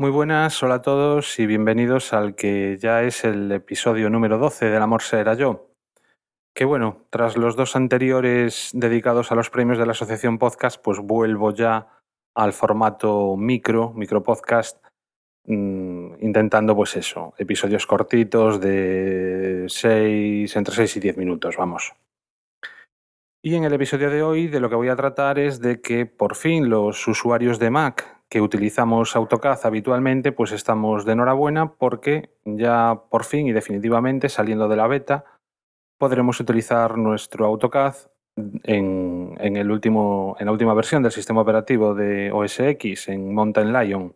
Muy buenas, hola a todos y bienvenidos al que ya es el episodio número 12 del Amor será yo. Que bueno, tras los dos anteriores dedicados a los premios de la Asociación Podcast, pues vuelvo ya al formato micro, micro podcast, mm, intentando pues eso, episodios cortitos de 6, entre 6 y 10 minutos, vamos. Y en el episodio de hoy de lo que voy a tratar es de que por fin los usuarios de Mac que utilizamos AutoCAD habitualmente, pues estamos de enhorabuena porque ya por fin y definitivamente saliendo de la beta podremos utilizar nuestro AutoCAD en, el último, en la última versión del sistema operativo de OS X en Mountain Lion.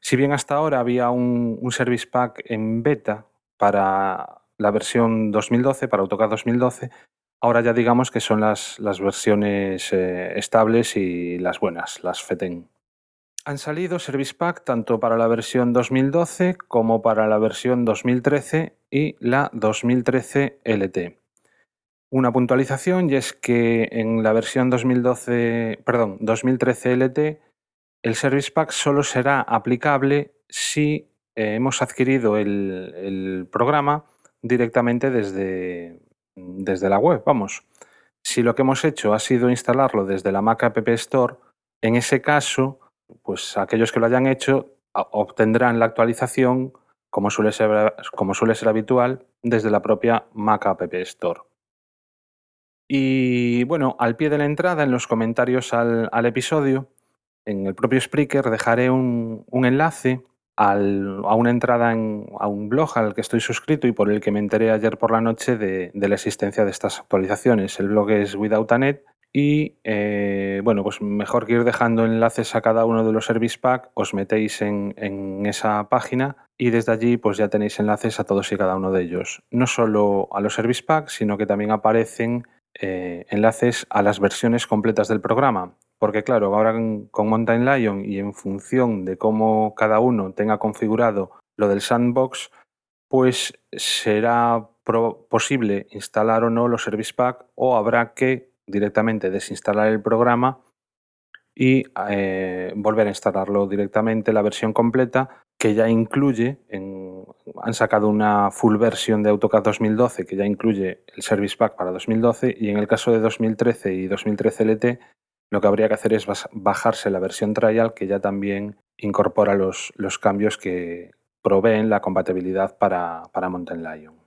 Si bien hasta ahora había un, Service Pack en beta para la versión 2012, para AutoCAD 2012, ahora ya digamos que son las, las versiones eh, estables y las buenas, las FETEN. Han salido Service Pack tanto para la versión 2012 como para la versión 2013 y la 2013 LT. Una puntualización y es que en la versión 2012, perdón, 2013 LT el Service Pack solo será aplicable si eh, hemos adquirido el, programa directamente desde, desde la web, vamos. Si lo que hemos hecho ha sido instalarlo desde la Mac App Store, en ese caso pues aquellos que lo hayan hecho obtendrán la actualización, como suele ser, como suele ser habitual, desde la propia Mac App Store. Y bueno, al pie de la entrada, en los comentarios al, episodio, en el propio Spreaker dejaré un, enlace a una entrada a un blog al que estoy suscrito y por el que me enteré ayer por la noche de, de la existencia de estas actualizaciones. El blog es Without y eh, bueno, pues mejor que ir dejando enlaces a cada uno de los Service Pack, os metéis en, esa página y desde allí pues ya tenéis enlaces a todos y cada uno de ellos. No solo a los Service Pack, sino que también aparecen eh, enlaces a las versiones completas del programa. Porque claro, ahora con Mountain Lion y en función de cómo cada uno tenga configurado lo del sandbox, pues será posible instalar o no los Service Pack o habrá que directamente desinstalar el programa y eh, volver a instalarlo directamente, la versión completa, que ya incluye, han sacado una full versión de AutoCAD 2012 que ya incluye el Service Pack para 2012 y en el caso de 2013 y 2013 LT lo que habría que hacer es bajarse la versión trial que ya también incorpora los, los cambios que proveen la compatibilidad para, para Mountain Lion.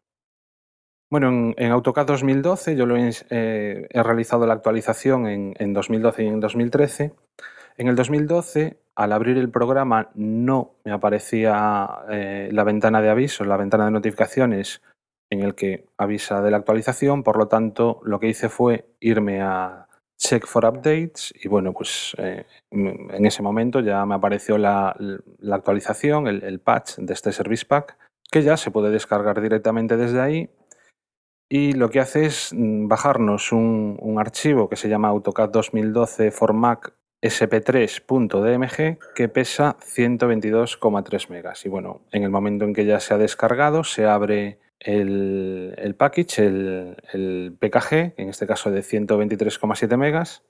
Bueno, en, AutoCAD 2012 yo lo he, eh, realizado la actualización en, 2012 y en 2013. En el 2012, al abrir el programa, no me aparecía eh, la ventana de aviso, la ventana de notificaciones en el que avisa de la actualización. Por lo tanto, lo que hice fue irme a Check for Updates y bueno, pues eh, en ese momento ya me apareció la, actualización, el patch de este Service Pack, que ya se puede descargar directamente desde ahí y lo que hace es mm, bajarnos un, archivo que se llama AutoCAD 2012 for Mac sp3.dmg que pesa 122,3 megas. Y bueno, en el momento en que ya se ha descargado, se abre el, package, el, el, PKG, en este caso de 123,7 megas.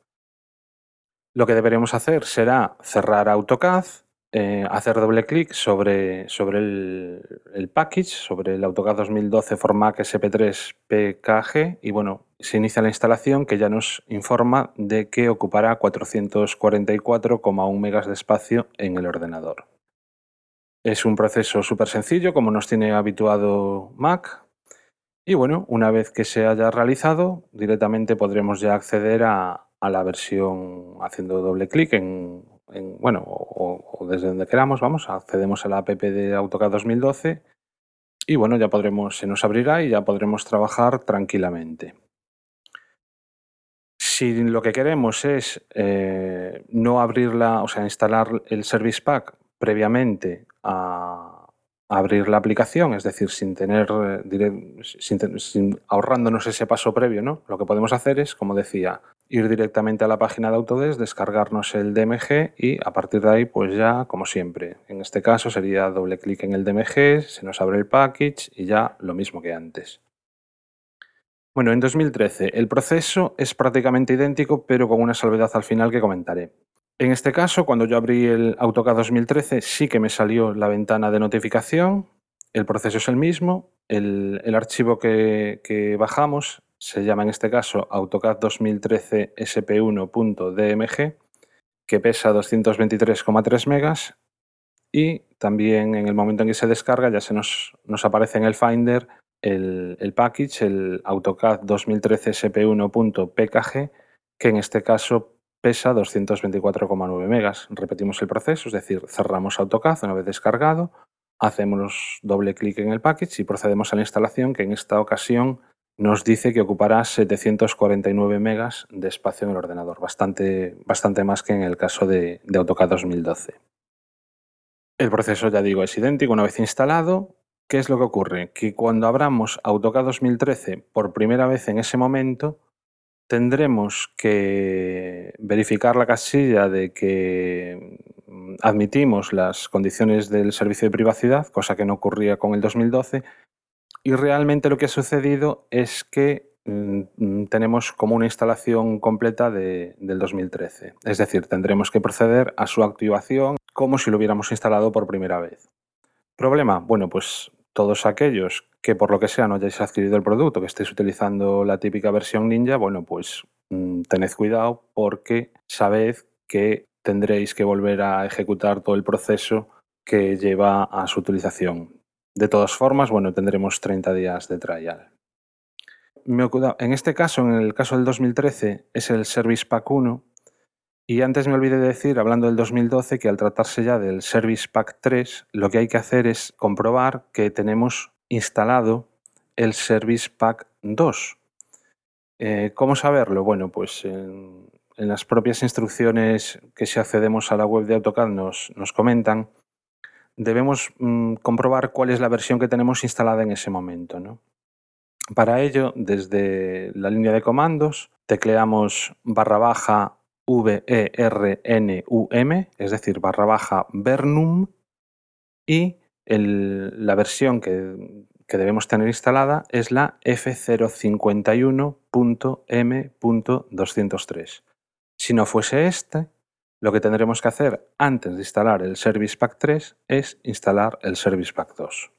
Lo que deberemos hacer será cerrar AutoCAD, eh, hacer doble clic sobre, sobre el, package, sobre el AutoCAD 2012 Formac SP3 PKG y bueno, se inicia la instalación que ya nos informa de que ocupará 444,1 megas de espacio en el ordenador. Es un proceso súper sencillo, como nos tiene habituado Mac. Y bueno, una vez que se haya realizado, directamente podremos ya acceder a, a la versión haciendo doble clic en bueno, o, desde donde queramos, vamos, accedemos a la app de AutoCAD 2012 y bueno, ya podremos, se nos abrirá y ya podremos trabajar tranquilamente. Si lo que queremos es eh, no abrirla, o sea, instalar el Service Pack previamente a, abrir la aplicación, es decir, sin tener, sin, ahorrándonos ese paso previo, ¿no? Lo que podemos hacer es, como decía, ir directamente a la página de Autodesk, descargarnos el DMG y a partir de ahí, pues ya, como siempre, en este caso sería doble clic en el DMG, se nos abre el package y ya lo mismo que antes. Bueno, en 2013 el proceso es prácticamente idéntico, pero con una salvedad al final que comentaré. En este caso, cuando yo abrí el AutoCAD 2013, sí que me salió la ventana de notificación. El proceso es el mismo. El, archivo que, bajamos se llama en este caso AutoCAD 2013 sp1.dmg, que pesa 223,3 megas. Y también en el momento en que se descarga ya se nos, aparece en el Finder el, el package, el AutoCAD 2013 sp1.pkg, que en este caso pesa 224,9 megas. Repetimos el proceso, es decir, cerramos AutoCAD una vez descargado, hacemos doble clic en el package y procedemos a la instalación que en esta ocasión nos dice que ocupará 749 megas de espacio en el ordenador, bastante, bastante más que en el caso de, de AutoCAD 2012. El proceso, ya digo, es idéntico una vez instalado. ¿Qué es lo que ocurre? Que cuando abramos AutoCAD 2013 por primera vez en ese momento, tendremos que verificar la casilla de que admitimos las condiciones del servicio de privacidad, cosa que no ocurría con el 2012, y realmente lo que ha sucedido es que mm, mm, tenemos como una instalación completa del 2013. Es decir, tendremos que proceder a su activación como si lo hubiéramos instalado por primera vez. ¿Problema? Bueno, pues todos aquellos que por lo que sea no hayáis adquirido el producto, que estéis utilizando la típica versión ninja, bueno, pues mm, tened cuidado porque sabed que tendréis que volver a ejecutar todo el proceso que lleva a su utilización. De todas formas, bueno, tendremos 30 días de trial. En este caso, en el caso del 2013, es el Service Pack 1 y antes me olvidé de decir, hablando del 2012, que al tratarse ya del Service Pack 3, lo que hay que hacer es comprobar que tenemos instalado el Service Pack 2. Eh, ¿Cómo saberlo? Bueno, pues en, las propias instrucciones que si accedemos a la web de AutoCAD nos, nos comentan, debemos mm, comprobar cuál es la versión que tenemos instalada en ese momento. ¿no? Para ello, desde la línea de comandos, tecleamos barra baja V-E-R-N-U-M, es decir, barra baja Vernum, y la versión que, debemos tener instalada es la F051.m.203. Si no fuese este, lo que tendremos que hacer antes de instalar el Service Pack 3 es instalar el Service Pack 2.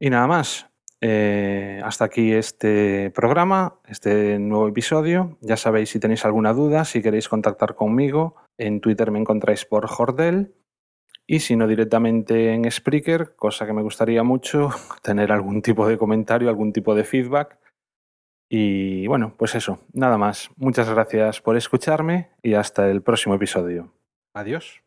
Y nada más. Eh, hasta aquí este programa, este nuevo episodio. Ya sabéis si tenéis alguna duda, si queréis contactar conmigo, en Twitter me encontráis por Jordel y si no directamente en Spreaker, cosa que me gustaría mucho, tener algún tipo de comentario, algún tipo de feedback. Y bueno, pues eso, nada más. Muchas gracias por escucharme y hasta el próximo episodio. Adiós.